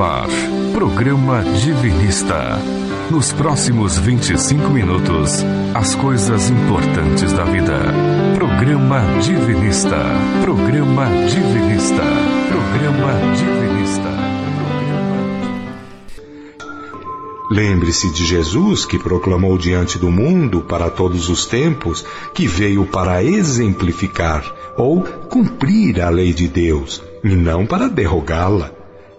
Ar, programa Divinista. Nos próximos 25 minutos, as coisas importantes da vida. Programa Divinista. Programa Divinista. Programa Divinista. Lembre-se de Jesus que proclamou diante do mundo para todos os tempos que veio para exemplificar ou cumprir a lei de Deus e não para derrogá-la.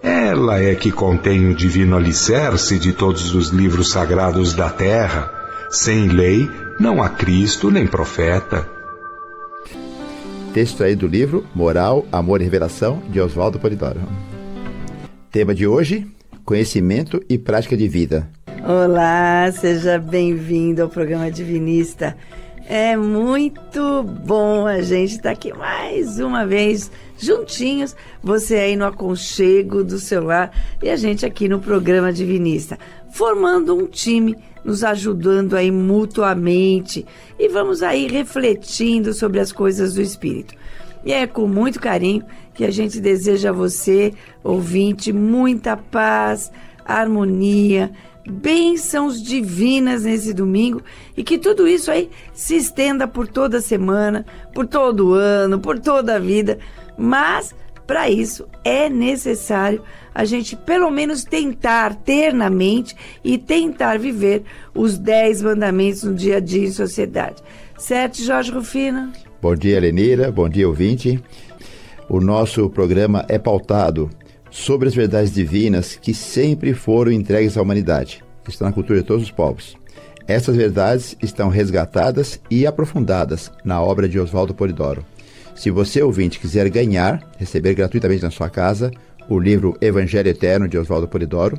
Ela é que contém o divino alicerce de todos os livros sagrados da terra. Sem lei, não há Cristo nem profeta. Texto aí do livro Moral, Amor e Revelação, de Oswaldo Polidoro. Tema de hoje: Conhecimento e Prática de Vida. Olá, seja bem-vindo ao programa Divinista. É muito bom a gente estar aqui mais uma vez juntinhos, você aí no aconchego do celular e a gente aqui no programa Divinista, formando um time, nos ajudando aí mutuamente e vamos aí refletindo sobre as coisas do espírito. E é com muito carinho que a gente deseja a você, ouvinte, muita paz, harmonia, bênçãos divinas nesse domingo e que tudo isso aí se estenda por toda semana, por todo ano, por toda a vida mas, para isso, é necessário a gente, pelo menos, tentar ter na mente e tentar viver os dez mandamentos no dia a dia em sociedade. Certo, Jorge Rufino? Bom dia, Lenira. Bom dia, ouvinte. O nosso programa é pautado sobre as verdades divinas que sempre foram entregues à humanidade, que estão na cultura de todos os povos. Essas verdades estão resgatadas e aprofundadas na obra de Oswaldo Polidoro. Se você, ouvinte, quiser ganhar, receber gratuitamente na sua casa, o livro Evangelho Eterno de Oswaldo Polidoro,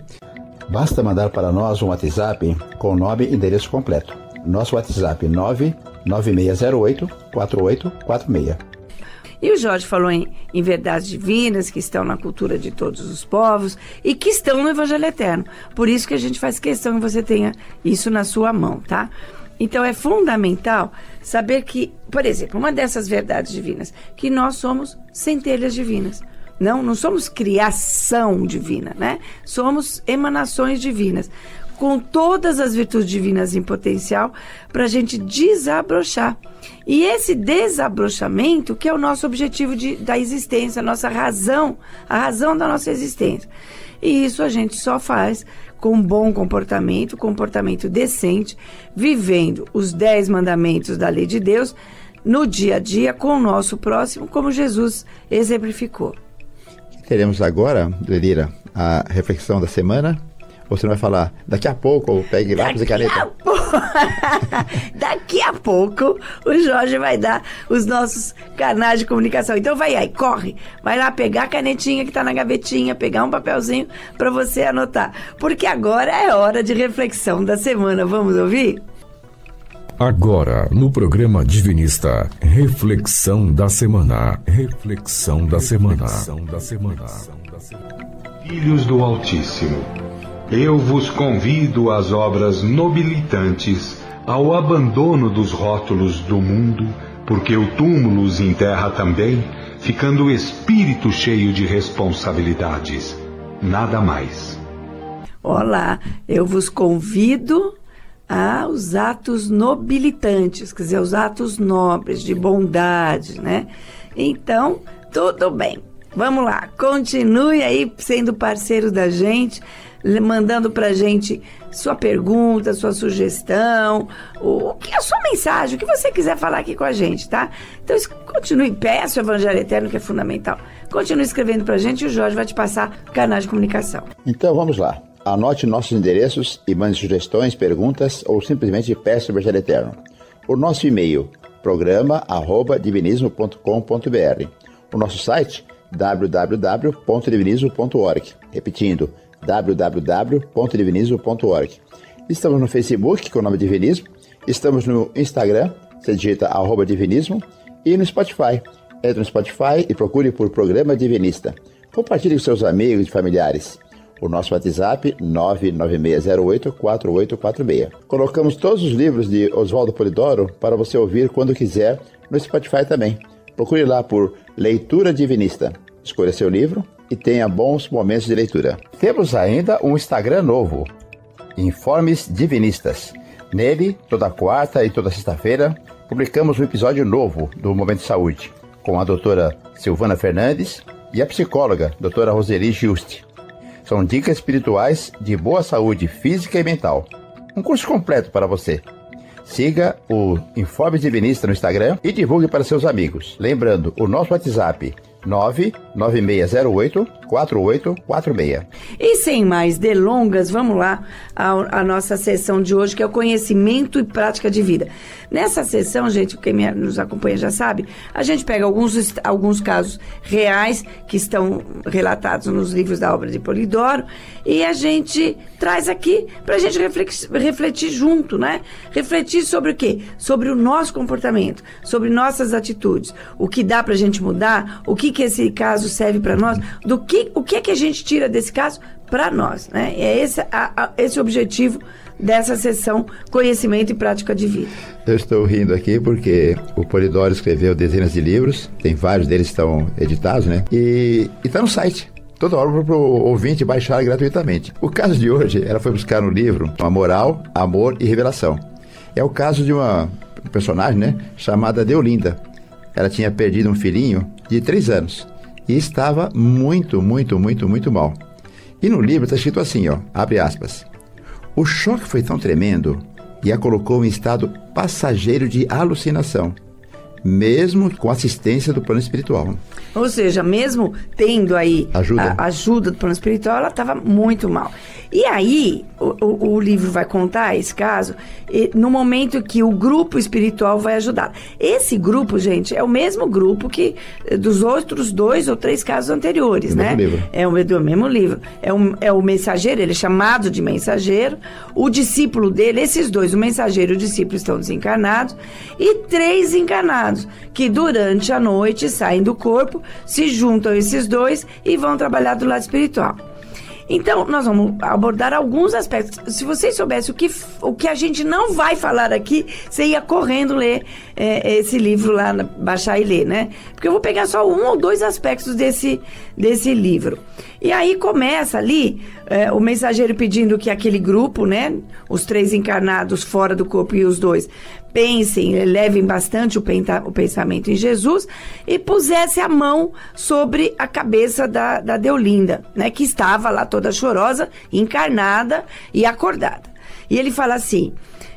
basta mandar para nós um WhatsApp com nome e endereço completo. Nosso WhatsApp 99608 4846. E o Jorge falou em, em, verdades divinas que estão na cultura de todos os povos e que estão no Evangelho Eterno. Por isso que a gente faz questão que você tenha isso na sua mão, tá? Então é fundamental saber que, por exemplo, uma dessas verdades divinas, que nós somos centelhas divinas. Não, não somos criação divina, né? Somos emanações divinas, com todas as virtudes divinas em potencial para a gente desabrochar. E esse desabrochamento que é o nosso objetivo de, da existência, a nossa razão, a razão da nossa existência. E isso a gente só faz com bom comportamento, comportamento decente, vivendo os dez mandamentos da lei de Deus no dia a dia com o nosso próximo, como Jesus exemplificou. Teremos agora, Lelira, a reflexão da semana você não vai falar daqui a pouco, ou pegue lápis e caneta? A po... daqui a pouco o Jorge vai dar os nossos canais de comunicação. Então vai aí, corre. Vai lá pegar a canetinha que está na gavetinha, pegar um papelzinho para você anotar. Porque agora é hora de reflexão da semana. Vamos ouvir? Agora, no programa Divinista, reflexão da semana. Reflexão da semana. Reflexão da semana. Filhos do Altíssimo eu vos convido às obras nobilitantes, ao abandono dos rótulos do mundo, porque o túmulo os enterra também, ficando o espírito cheio de responsabilidades. Nada mais. Olá, eu vos convido aos atos nobilitantes, quer dizer, os atos nobres, de bondade, né? Então, tudo bem. Vamos lá, continue aí sendo parceiro da gente mandando pra gente sua pergunta, sua sugestão, o, que a sua mensagem, o que você quiser falar aqui com a gente, tá? Então continue, peça o Evangelho Eterno, que é fundamental. Continue escrevendo pra gente e o Jorge vai te passar canal de comunicação. Então vamos lá. Anote nossos endereços e mande sugestões, perguntas ou simplesmente peça o Evangelho Eterno. O nosso e-mail, programa.divinismo.com.br. O nosso site, www.divinismo.org. Repetindo, www.divinismo.org. Estamos no Facebook com o nome Divinismo, estamos no Instagram, você digita arroba divinismo, e no Spotify. Entre no Spotify e procure por Programa Divinista. Compartilhe com seus amigos e familiares. O nosso WhatsApp 996084846. Colocamos todos os livros de Oswaldo Polidoro para você ouvir quando quiser no Spotify também. Procure lá por Leitura Divinista. Escolha seu livro e tenha bons momentos de leitura. Temos ainda um Instagram novo, Informes Divinistas. Nele, toda quarta e toda sexta-feira, publicamos um episódio novo do Momento de Saúde, com a doutora Silvana Fernandes e a psicóloga, doutora Roseli Juste. São dicas espirituais de boa saúde física e mental. Um curso completo para você. Siga o Informe Divinista no Instagram e divulgue para seus amigos. Lembrando, o nosso WhatsApp 99608 4846. E sem mais delongas, vamos lá à, nossa sessão de hoje, que é o conhecimento e prática de vida. Nessa sessão, gente, quem nos acompanha já sabe, a gente pega alguns, alguns casos reais que estão relatados nos livros da obra de Polidoro e a gente traz aqui para a gente refletir, refletir junto, né? Refletir sobre o quê? Sobre o nosso comportamento, sobre nossas atitudes, o que dá para a gente mudar, o que, que esse caso serve para nós, do que, o que é que a gente tira desse caso para nós, né? É esse, a, a, esse objetivo dessa sessão Conhecimento e Prática de Vida. Eu estou rindo aqui porque o Polidoro escreveu dezenas de livros, tem vários deles estão editados, né? E está no site. Toda hora para o ouvinte baixar gratuitamente. O caso de hoje, ela foi buscar no livro uma moral, amor e revelação. É o caso de uma personagem, né, chamada Deolinda. Ela tinha perdido um filhinho de três anos e estava muito, muito, muito, muito mal. E no livro está escrito assim, ó, abre aspas. O choque foi tão tremendo e a colocou em estado passageiro de alucinação, mesmo com assistência do plano espiritual. Ou seja, mesmo tendo aí ajuda, a ajuda do plano espiritual, ela estava muito mal. E aí, o, o, o, livro vai contar esse caso no momento que o grupo espiritual vai ajudar. Esse grupo, gente, é o mesmo grupo que eh, dos outros dois ou três casos anteriores, do né? Mesmo livro. É o do mesmo livro. É, um, é o mensageiro, ele é chamado de mensageiro. O discípulo dele, esses dois, o mensageiro e o discípulo, estão desencarnados. E três encarnados, que durante a noite saem do corpo, se juntam esses dois e vão trabalhar do lado espiritual. Então, nós vamos abordar alguns aspectos. Se vocês soubessem o que, o que a gente não vai falar aqui, você ia correndo ler é, esse livro lá, baixar e ler, né? Porque eu vou pegar só um ou dois aspectos desse, desse livro. E aí começa ali é, o mensageiro pedindo que aquele grupo, né? Os três encarnados fora do corpo e os dois, pensem, levem bastante o, o pensamento em Jesus e pusesse a mão sobre a cabeça da, da Deolinda, né? Que estava lá toda chorosa, encarnada e acordada. E ele fala assim: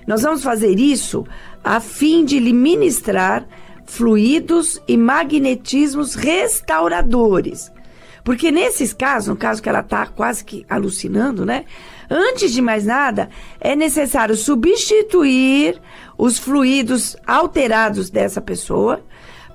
nós vamos fazer isso a fim de lhe ministrar fluidos e magnetismos restauradores. Porque nesses casos, no caso que ela está quase que alucinando, né? Antes de mais nada, é necessário substituir os fluidos alterados dessa pessoa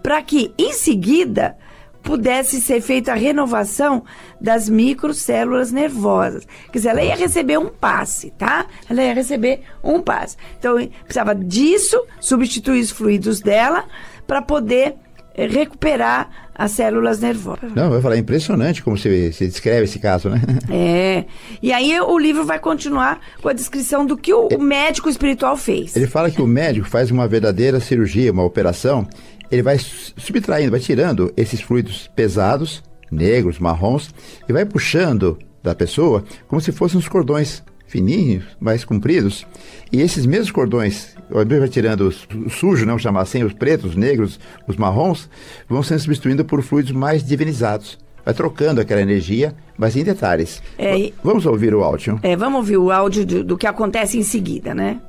para que, em seguida, pudesse ser feita a renovação das microcélulas nervosas. Quer dizer, ela ia receber um passe, tá? Ela ia receber um passe. Então, precisava disso, substituir os fluidos dela para poder recuperar as células nervosas. Não, eu vou falar, é impressionante como você, você descreve esse caso, né? É. E aí o livro vai continuar com a descrição do que o, o médico espiritual fez. Ele fala que o médico faz uma verdadeira cirurgia, uma operação, ele vai subtraindo, vai tirando esses fluidos pesados, negros, marrons, e vai puxando da pessoa como se fossem os cordões fininhos, mais compridos. E esses mesmos cordões, vai tirando o sujo, não chamar assim, os pretos, os negros, os marrons, vão sendo substituindo por fluidos mais divinizados. Vai trocando aquela energia, mas em detalhes. É, vamos ouvir o áudio. É, vamos ouvir o áudio do, do que acontece em seguida, né?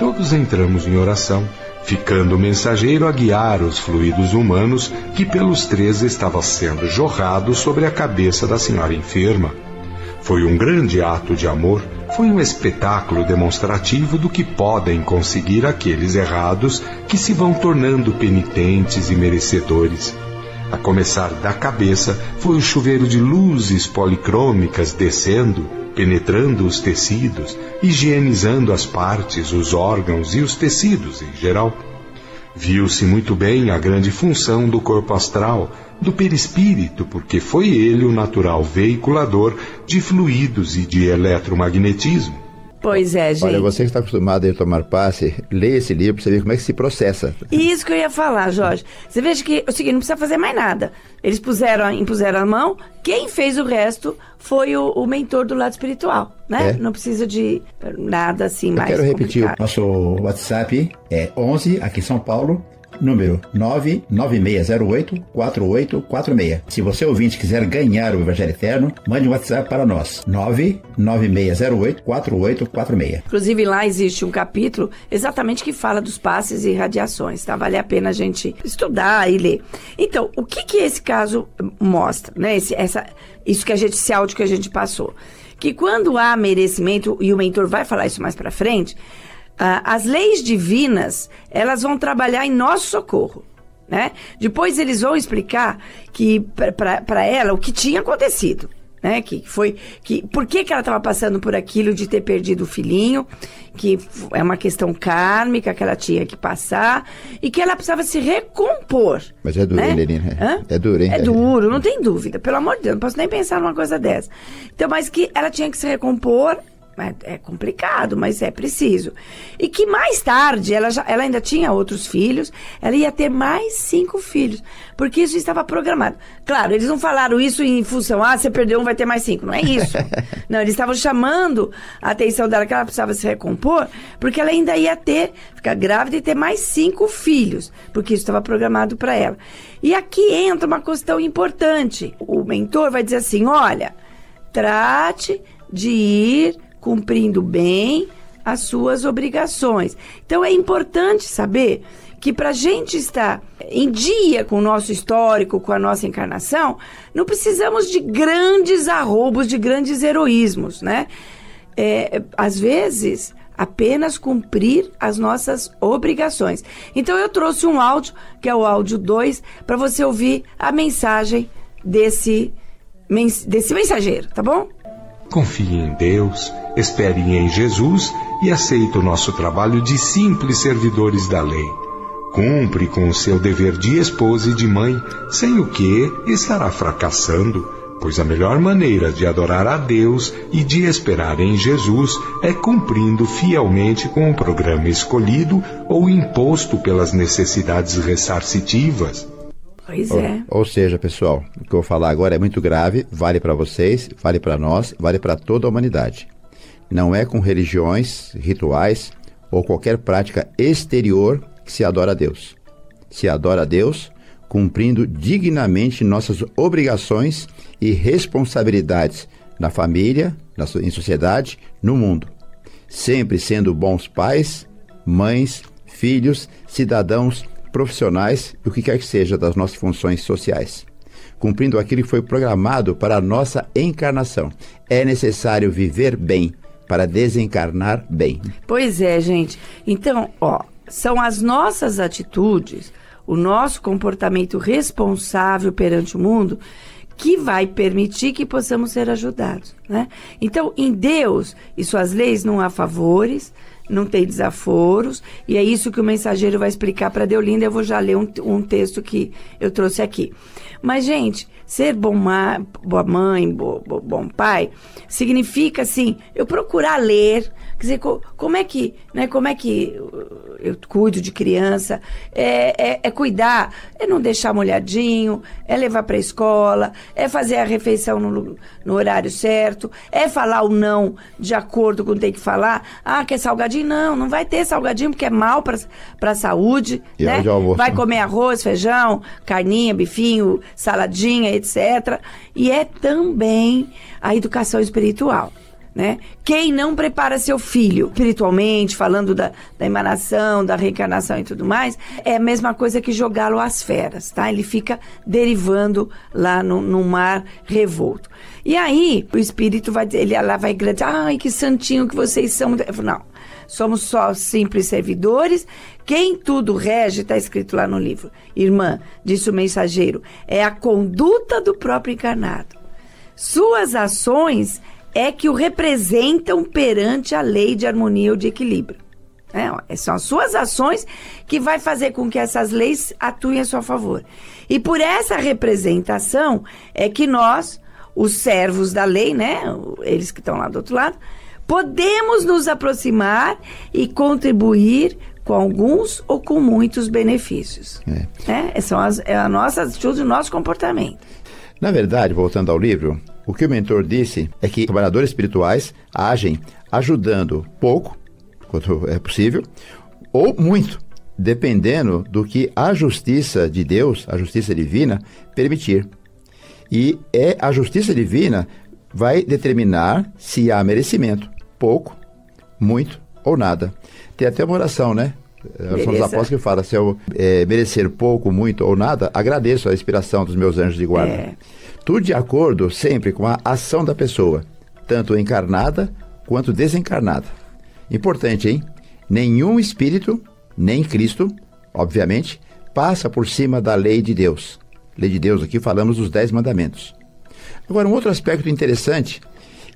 Todos entramos em oração, ficando o mensageiro a guiar os fluidos humanos que pelos três estavam sendo jorrados sobre a cabeça da senhora enferma. Foi um grande ato de amor, foi um espetáculo demonstrativo do que podem conseguir aqueles errados que se vão tornando penitentes e merecedores. A começar da cabeça foi o chuveiro de luzes policrômicas descendo, penetrando os tecidos, higienizando as partes, os órgãos e os tecidos em geral. Viu-se muito bem a grande função do corpo astral, do perispírito, porque foi ele o natural veiculador de fluidos e de eletromagnetismo. Pois é, gente. Olha, você que está acostumado a tomar passe, lê esse livro para você ver como é que se processa. Isso que eu ia falar, Jorge. Você veja que é o seguinte, não precisa fazer mais nada. Eles puseram, impuseram a mão, quem fez o resto foi o, o mentor do lado espiritual, né? É. Não precisa de nada assim Eu mais quero repetir, o complicado. Nosso WhatsApp é 11, aqui em São Paulo, número 99608-4846. Se você ouvinte quiser ganhar o Evangelho Eterno, mande um WhatsApp para nós. 99608-4846. Inclusive lá existe um capítulo exatamente que fala dos passes e radiações, tá? Vale a pena a gente estudar e ler. Então, o que que esse caso mostra, né? Esse, essa, isso que a gente, esse áudio que a gente passou. Que quando há merecimento, e o mentor vai falar isso mais pra frente, as leis divinas, elas vão trabalhar em nosso socorro. Né? Depois eles vão explicar que para ela o que tinha acontecido. Né? Que foi que por que, que ela estava passando por aquilo de ter perdido o filhinho, que é uma questão kármica que ela tinha que passar e que ela precisava se recompor. Mas é duro, né? hein, Lenine? Hã? É duro, hein? É duro, não tem dúvida. Pelo amor de Deus, não posso nem pensar numa coisa dessa. Então, mas que ela tinha que se recompor. É, é complicado, mas é preciso. E que mais tarde, ela, já, ela ainda tinha outros filhos, ela ia ter mais cinco filhos, porque isso estava programado. Claro, eles não falaram isso em função, ah, você perdeu um, vai ter mais cinco. Não é isso. não, eles estavam chamando a atenção dela que ela precisava se recompor, porque ela ainda ia ter, ficar grávida e ter mais cinco filhos, porque isso estava programado para ela. E aqui entra uma questão importante. O mentor vai dizer assim: olha, trate de ir cumprindo bem as suas obrigações. Então é importante saber que para a gente estar em dia com o nosso histórico, com a nossa encarnação, não precisamos de grandes arrobos, de grandes heroísmos, né? É, às vezes, apenas cumprir as nossas obrigações. Então eu trouxe um áudio, que é o áudio 2, para você ouvir a mensagem desse, desse mensageiro, tá bom? Confie em Deus, espere em Jesus e aceite o nosso trabalho de simples servidores da lei. Cumpre com o seu dever de esposa e de mãe, sem o que estará fracassando, pois a melhor maneira de adorar a Deus e de esperar em Jesus é cumprindo fielmente com o programa escolhido ou imposto pelas necessidades ressarcitivas. Pois Ou, é. ou seja, pessoal, o que eu vou falar agora é muito grave, vale para vocês, vale para nós, vale para toda a humanidade. Não é com religiões, rituais ou qualquer prática exterior que se adora a Deus. Se adora a Deus cumprindo dignamente nossas obrigações e responsabilidades na família, na em sociedade, no mundo. Sempre sendo bons pais, mães, filhos, cidadãos, profissionais e o que quer que seja das nossas funções sociais. Cumprindo aquilo que foi programado para a nossa encarnação. É necessário viver bem para desencarnar bem. Pois é, gente. Então, ó, são as nossas atitudes, o nosso comportamento responsável perante o mundo que vai permitir que possamos ser ajudados, né? Então, em Deus e suas leis não há favores, não tem desaforos, e é isso que o mensageiro vai explicar para Deolinda. Eu vou já ler um, um texto que eu trouxe aqui. Mas, gente, ser bom ma boa mãe, bo bo bom pai, significa, assim, eu procurar ler, quer dizer, co como é que, né, como é que eu cuido de criança, é, é, é cuidar, é não deixar molhadinho, é levar para a escola, é fazer a refeição no, no horário certo, é falar o não de acordo com o que tem que falar. Ah, quer salgadinho? Não, não vai ter salgadinho porque é mal para a saúde. E né? Vai comer arroz, feijão, carninha, bifinho, saladinha, etc. E é também a educação espiritual. Né? Quem não prepara seu filho espiritualmente, falando da, da emanação, da reencarnação e tudo mais, é a mesma coisa que jogá-lo às feras, tá? Ele fica derivando lá no, no mar revolto. E aí, o espírito vai ele lá vai gritar, ai, que santinho que vocês são. Não, somos só simples servidores. Quem tudo rege, está escrito lá no livro. Irmã, disse o mensageiro, é a conduta do próprio encarnado. Suas ações é que o representam perante a lei de harmonia ou de equilíbrio. É, ó, são as suas ações que vai fazer com que essas leis atuem a seu favor. E por essa representação é que nós, os servos da lei, né, eles que estão lá do outro lado, podemos nos aproximar e contribuir com alguns ou com muitos benefícios. É. Né? São as, é a nossa atitude, o nosso comportamento. Na verdade, voltando ao livro, o que o mentor disse é que trabalhadores espirituais agem ajudando pouco, quanto é possível, ou muito, dependendo do que a justiça de Deus, a justiça divina, permitir. E é a justiça divina vai determinar se há merecimento, pouco, muito ou nada. Tem até uma oração, né? São os apóstolos que fala, se eu é, merecer pouco, muito ou nada, agradeço a inspiração dos meus anjos de guarda. É. Tudo de acordo sempre com a ação da pessoa, tanto encarnada quanto desencarnada. Importante, hein? Nenhum espírito, nem Cristo, obviamente, passa por cima da lei de Deus. Lei de Deus, aqui falamos dos Dez Mandamentos. Agora, um outro aspecto interessante,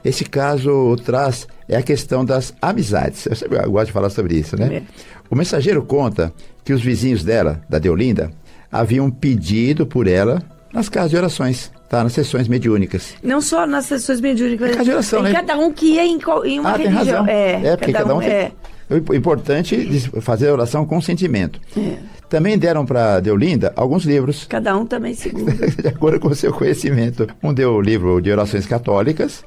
esse caso traz, é a questão das amizades. Eu, sempre, gosto de falar sobre isso, né? É. O mensageiro conta que os vizinhos dela, da Deolinda, haviam pedido por ela nas casas de orações, tá? Nas sessões mediúnicas. Não só nas sessões mediúnicas. Casa de oração, né? Cada um que ia em, em uma ah, religião. Tem razão. É, é porque cada, cada um, um tem... é. O importante é fazer a oração com sentimento. É. Também deram para Deolinda alguns livros. Cada um também segundo. de acordo com o seu conhecimento. Um deu o livro de orações católicas,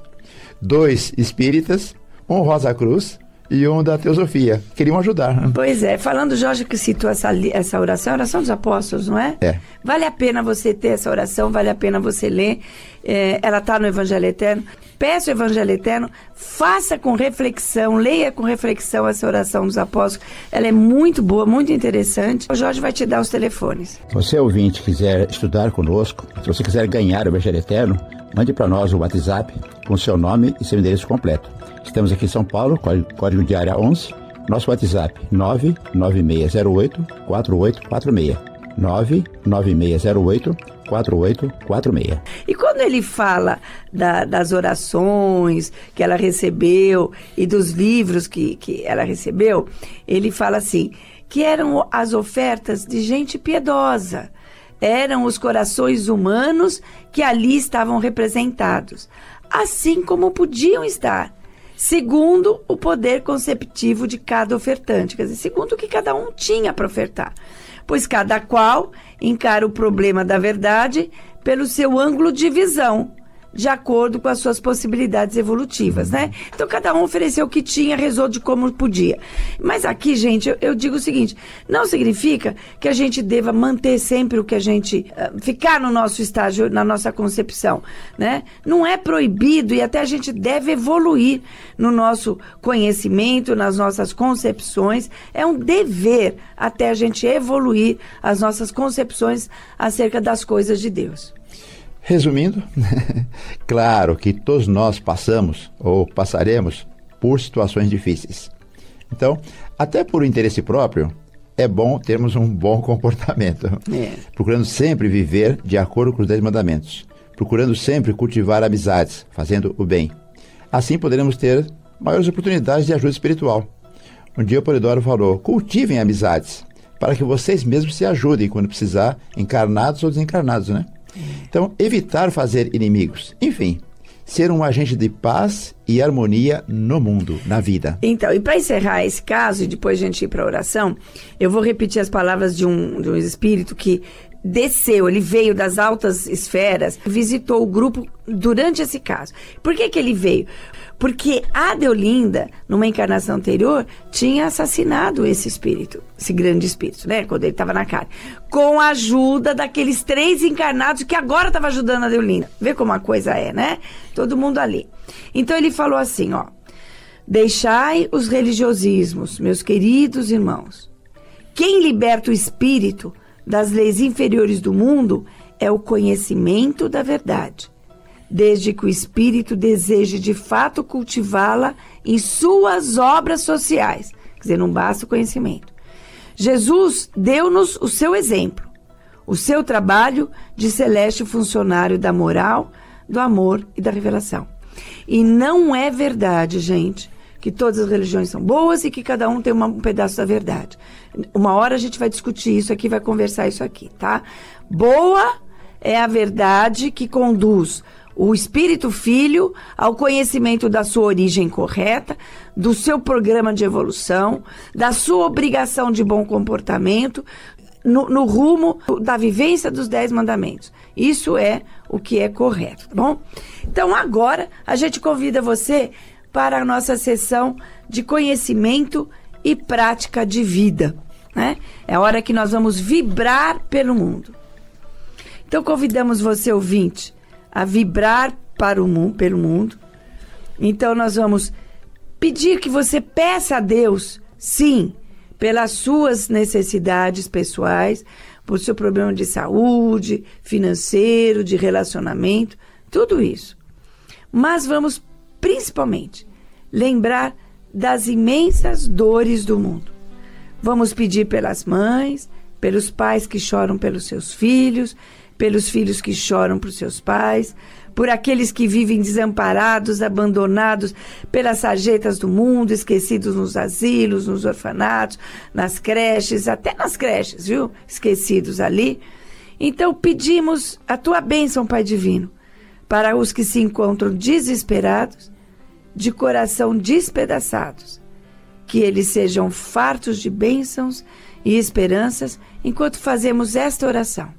dois espíritas, um Rosa Cruz e um da Teosofia. Queriam ajudar. Né? Pois é. Falando, Jorge, que citou essa, essa oração, a oração dos apóstolos, não é? É. Vale a pena você ter essa oração, vale a pena você ler. É, ela está no Evangelho Eterno. Peça o Evangelho Eterno, faça com reflexão, leia com reflexão essa oração dos apóstolos. Ela é muito boa, muito interessante. O Jorge vai te dar os telefones. Se você ouvinte quiser estudar conosco, se você quiser ganhar o Evangelho Eterno, mande para nós o WhatsApp com seu nome e seu endereço completo. Estamos aqui em São Paulo, código de área 11. Nosso WhatsApp 99608 4846. 99608 4846. E quando ele fala da, das orações que ela recebeu e dos livros que, que ela recebeu, ele fala assim: que eram as ofertas de gente piedosa. Eram os corações humanos que ali estavam representados, assim como podiam estar segundo o poder conceptivo de cada ofertante, quer dizer, segundo o que cada um tinha para ofertar. Pois cada qual encara o problema da verdade pelo seu ângulo de visão de acordo com as suas possibilidades evolutivas, né? Então cada um ofereceu o que tinha, rezou de como podia. Mas aqui, gente, eu, eu digo o seguinte: não significa que a gente deva manter sempre o que a gente uh, ficar no nosso estágio, na nossa concepção, né? Não é proibido e até a gente deve evoluir no nosso conhecimento, nas nossas concepções. É um dever até a gente evoluir as nossas concepções acerca das coisas de Deus. Resumindo, claro que todos nós passamos ou passaremos por situações difíceis. Então, até por interesse próprio, é bom termos um bom comportamento. É. Procurando sempre viver de acordo com os dez mandamentos. Procurando sempre cultivar amizades, fazendo o bem. Assim poderemos ter maiores oportunidades de ajuda espiritual. Um dia o Polidoro falou: cultivem amizades, para que vocês mesmos se ajudem quando precisar, encarnados ou desencarnados, né? Então, evitar fazer inimigos. Enfim, ser um agente de paz e harmonia no mundo, na vida. Então, e para encerrar esse caso, e depois a gente ir para a oração, eu vou repetir as palavras de um, de um espírito que desceu, ele veio das altas esferas, visitou o grupo durante esse caso. Por que, que ele veio? Porque a Deolinda, numa encarnação anterior, tinha assassinado esse espírito, esse grande espírito, né? Quando ele estava na carne. Com a ajuda daqueles três encarnados que agora estavam ajudando a Deolinda. Vê como a coisa é, né? Todo mundo ali. Então ele falou assim, ó. Deixai os religiosismos, meus queridos irmãos. Quem liberta o espírito das leis inferiores do mundo é o conhecimento da verdade desde que o espírito deseje de fato cultivá-la em suas obras sociais. Quer dizer, não basta o conhecimento. Jesus deu-nos o seu exemplo, o seu trabalho de celeste funcionário da moral, do amor e da revelação. E não é verdade, gente, que todas as religiões são boas e que cada um tem uma, um pedaço da verdade. Uma hora a gente vai discutir isso aqui, vai conversar isso aqui, tá? Boa é a verdade que conduz o espírito filho ao conhecimento da sua origem correta, do seu programa de evolução, da sua obrigação de bom comportamento, no, no, rumo da vivência dos dez mandamentos. Isso é o que é correto, tá bom? Então agora a gente convida você para a nossa sessão de conhecimento e prática de vida. Né? É a hora que nós vamos vibrar pelo mundo. Então convidamos você, ouvinte, a vibrar para o mundo, pelo mundo. Então nós vamos pedir que você peça a Deus, sim, pelas suas necessidades pessoais, por seu problema de saúde, financeiro, de relacionamento, tudo isso. Mas vamos principalmente lembrar das imensas dores do mundo. Vamos pedir pelas mães, pelos pais que choram pelos seus filhos, pelos filhos que choram por seus pais, por aqueles que vivem desamparados, abandonados pelas sarjetas do mundo, esquecidos nos asilos, nos orfanatos, nas creches, até nas creches, viu? Esquecidos ali. Então pedimos a tua bênção, Pai Divino, para os que se encontram desesperados, de coração despedaçados, que eles sejam fartos de bênçãos e esperanças enquanto fazemos esta oração.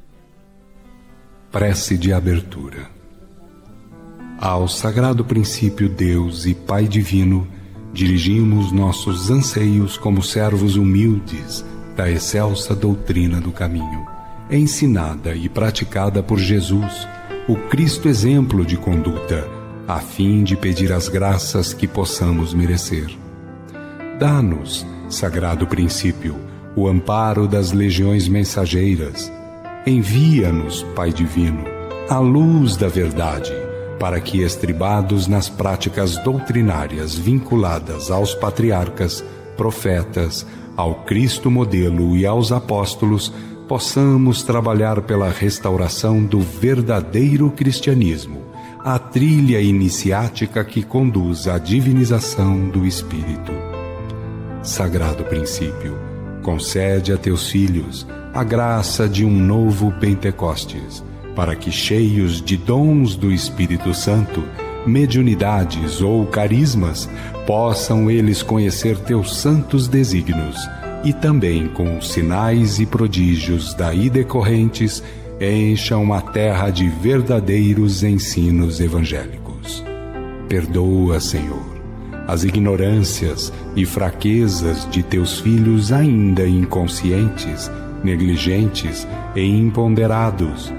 Prece de abertura. Ao sagrado princípio Deus e Pai Divino, dirigimos nossos anseios como servos humildes da excelsa doutrina do caminho, ensinada e praticada por Jesus, o Cristo exemplo de conduta, a fim de pedir as graças que possamos merecer. Dá-nos, sagrado princípio, o amparo das legiões mensageiras. Envia-nos, Pai Divino, a luz da verdade para que, estribados nas práticas doutrinárias vinculadas aos patriarcas, profetas, ao Cristo modelo e aos apóstolos, possamos trabalhar pela restauração do verdadeiro cristianismo, a trilha iniciática que conduz à divinização do Espírito. Sagrado princípio, concede a teus filhos a graça de um novo Pentecostes para que, cheios de dons do Espírito Santo, mediunidades ou carismas, possam eles conhecer teus santos desígnios e também com os sinais e prodígios daí decorrentes encham a terra de verdadeiros ensinos evangélicos. Perdoa, Senhor, as ignorâncias e fraquezas de teus filhos ainda inconscientes, negligentes e imponderados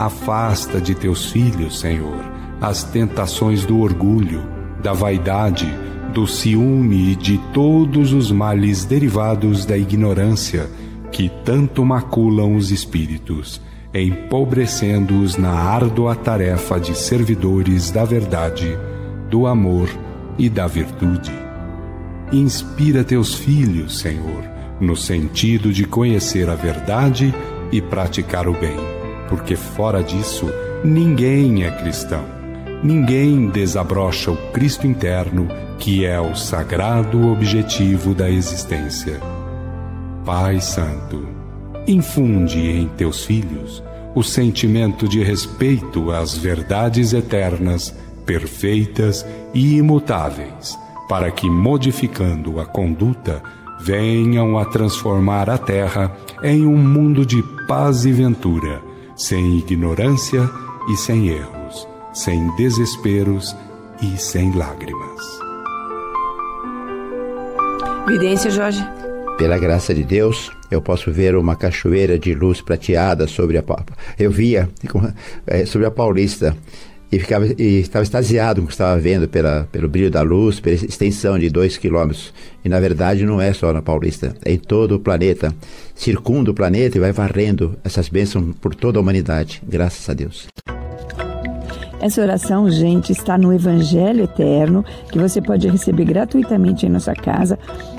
Afasta de teus filhos, Senhor, as tentações do orgulho, da vaidade, do ciúme e de todos os males derivados da ignorância que tanto maculam os espíritos, empobrecendo-os na árdua tarefa de servidores da verdade, do amor e da virtude. Inspira teus filhos, Senhor, no sentido de conhecer a verdade e praticar o bem porque fora disso ninguém é cristão. Ninguém desabrocha o Cristo interno, que é o sagrado objetivo da existência. Pai Santo, infunde em teus filhos o sentimento de respeito às verdades eternas, perfeitas e imutáveis, para que, modificando a conduta, venham a transformar a terra em um mundo de paz e ventura sem ignorância e sem erros, sem desesperos e sem lágrimas. Vidência, Jorge. Pela graça de Deus, eu posso ver uma cachoeira de luz prateada sobre a eu via é, sobre a Paulista e ficava e estava extasiado com o que estava vendo pela, pelo brilho da luz, pela extensão de dois quilômetros. E na verdade não é só na Paulista, é em todo o planeta. Circunda o planeta e vai varrendo essas bênçãos por toda a humanidade. Graças a Deus. Essa oração, gente, está no Evangelho Eterno, que você pode receber gratuitamente em nossa casa.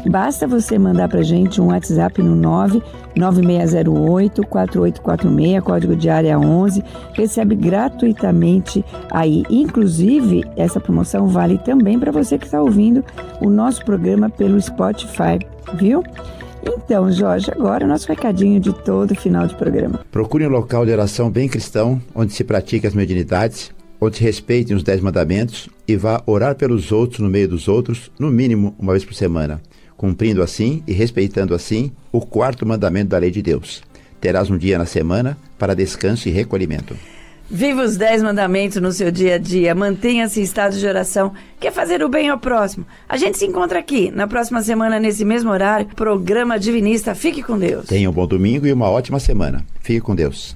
Basta você mandar para gente um WhatsApp no 99608 4846, código de área 11. Recebe gratuitamente aí. Inclusive, essa promoção vale também para você que está ouvindo o nosso programa pelo Spotify, viu? Então, Jorge, agora o nosso recadinho de todo final de programa. Procure um local de oração bem cristão, onde se pratique as mediunidades onde se respeitem os dez mandamentos e vá orar pelos outros no meio dos outros, no mínimo uma vez por semana, cumprindo assim e respeitando assim o quarto mandamento da lei de Deus. Terás um dia na semana para descanso e recolhimento. Viva os dez mandamentos no seu dia a dia. Mantenha-se em estado de oração. Quer fazer o bem ao próximo? A gente se encontra aqui na próxima semana, nesse mesmo horário. Programa Divinista. Fique com Deus. Tenha um bom domingo e uma ótima semana. Fique com Deus.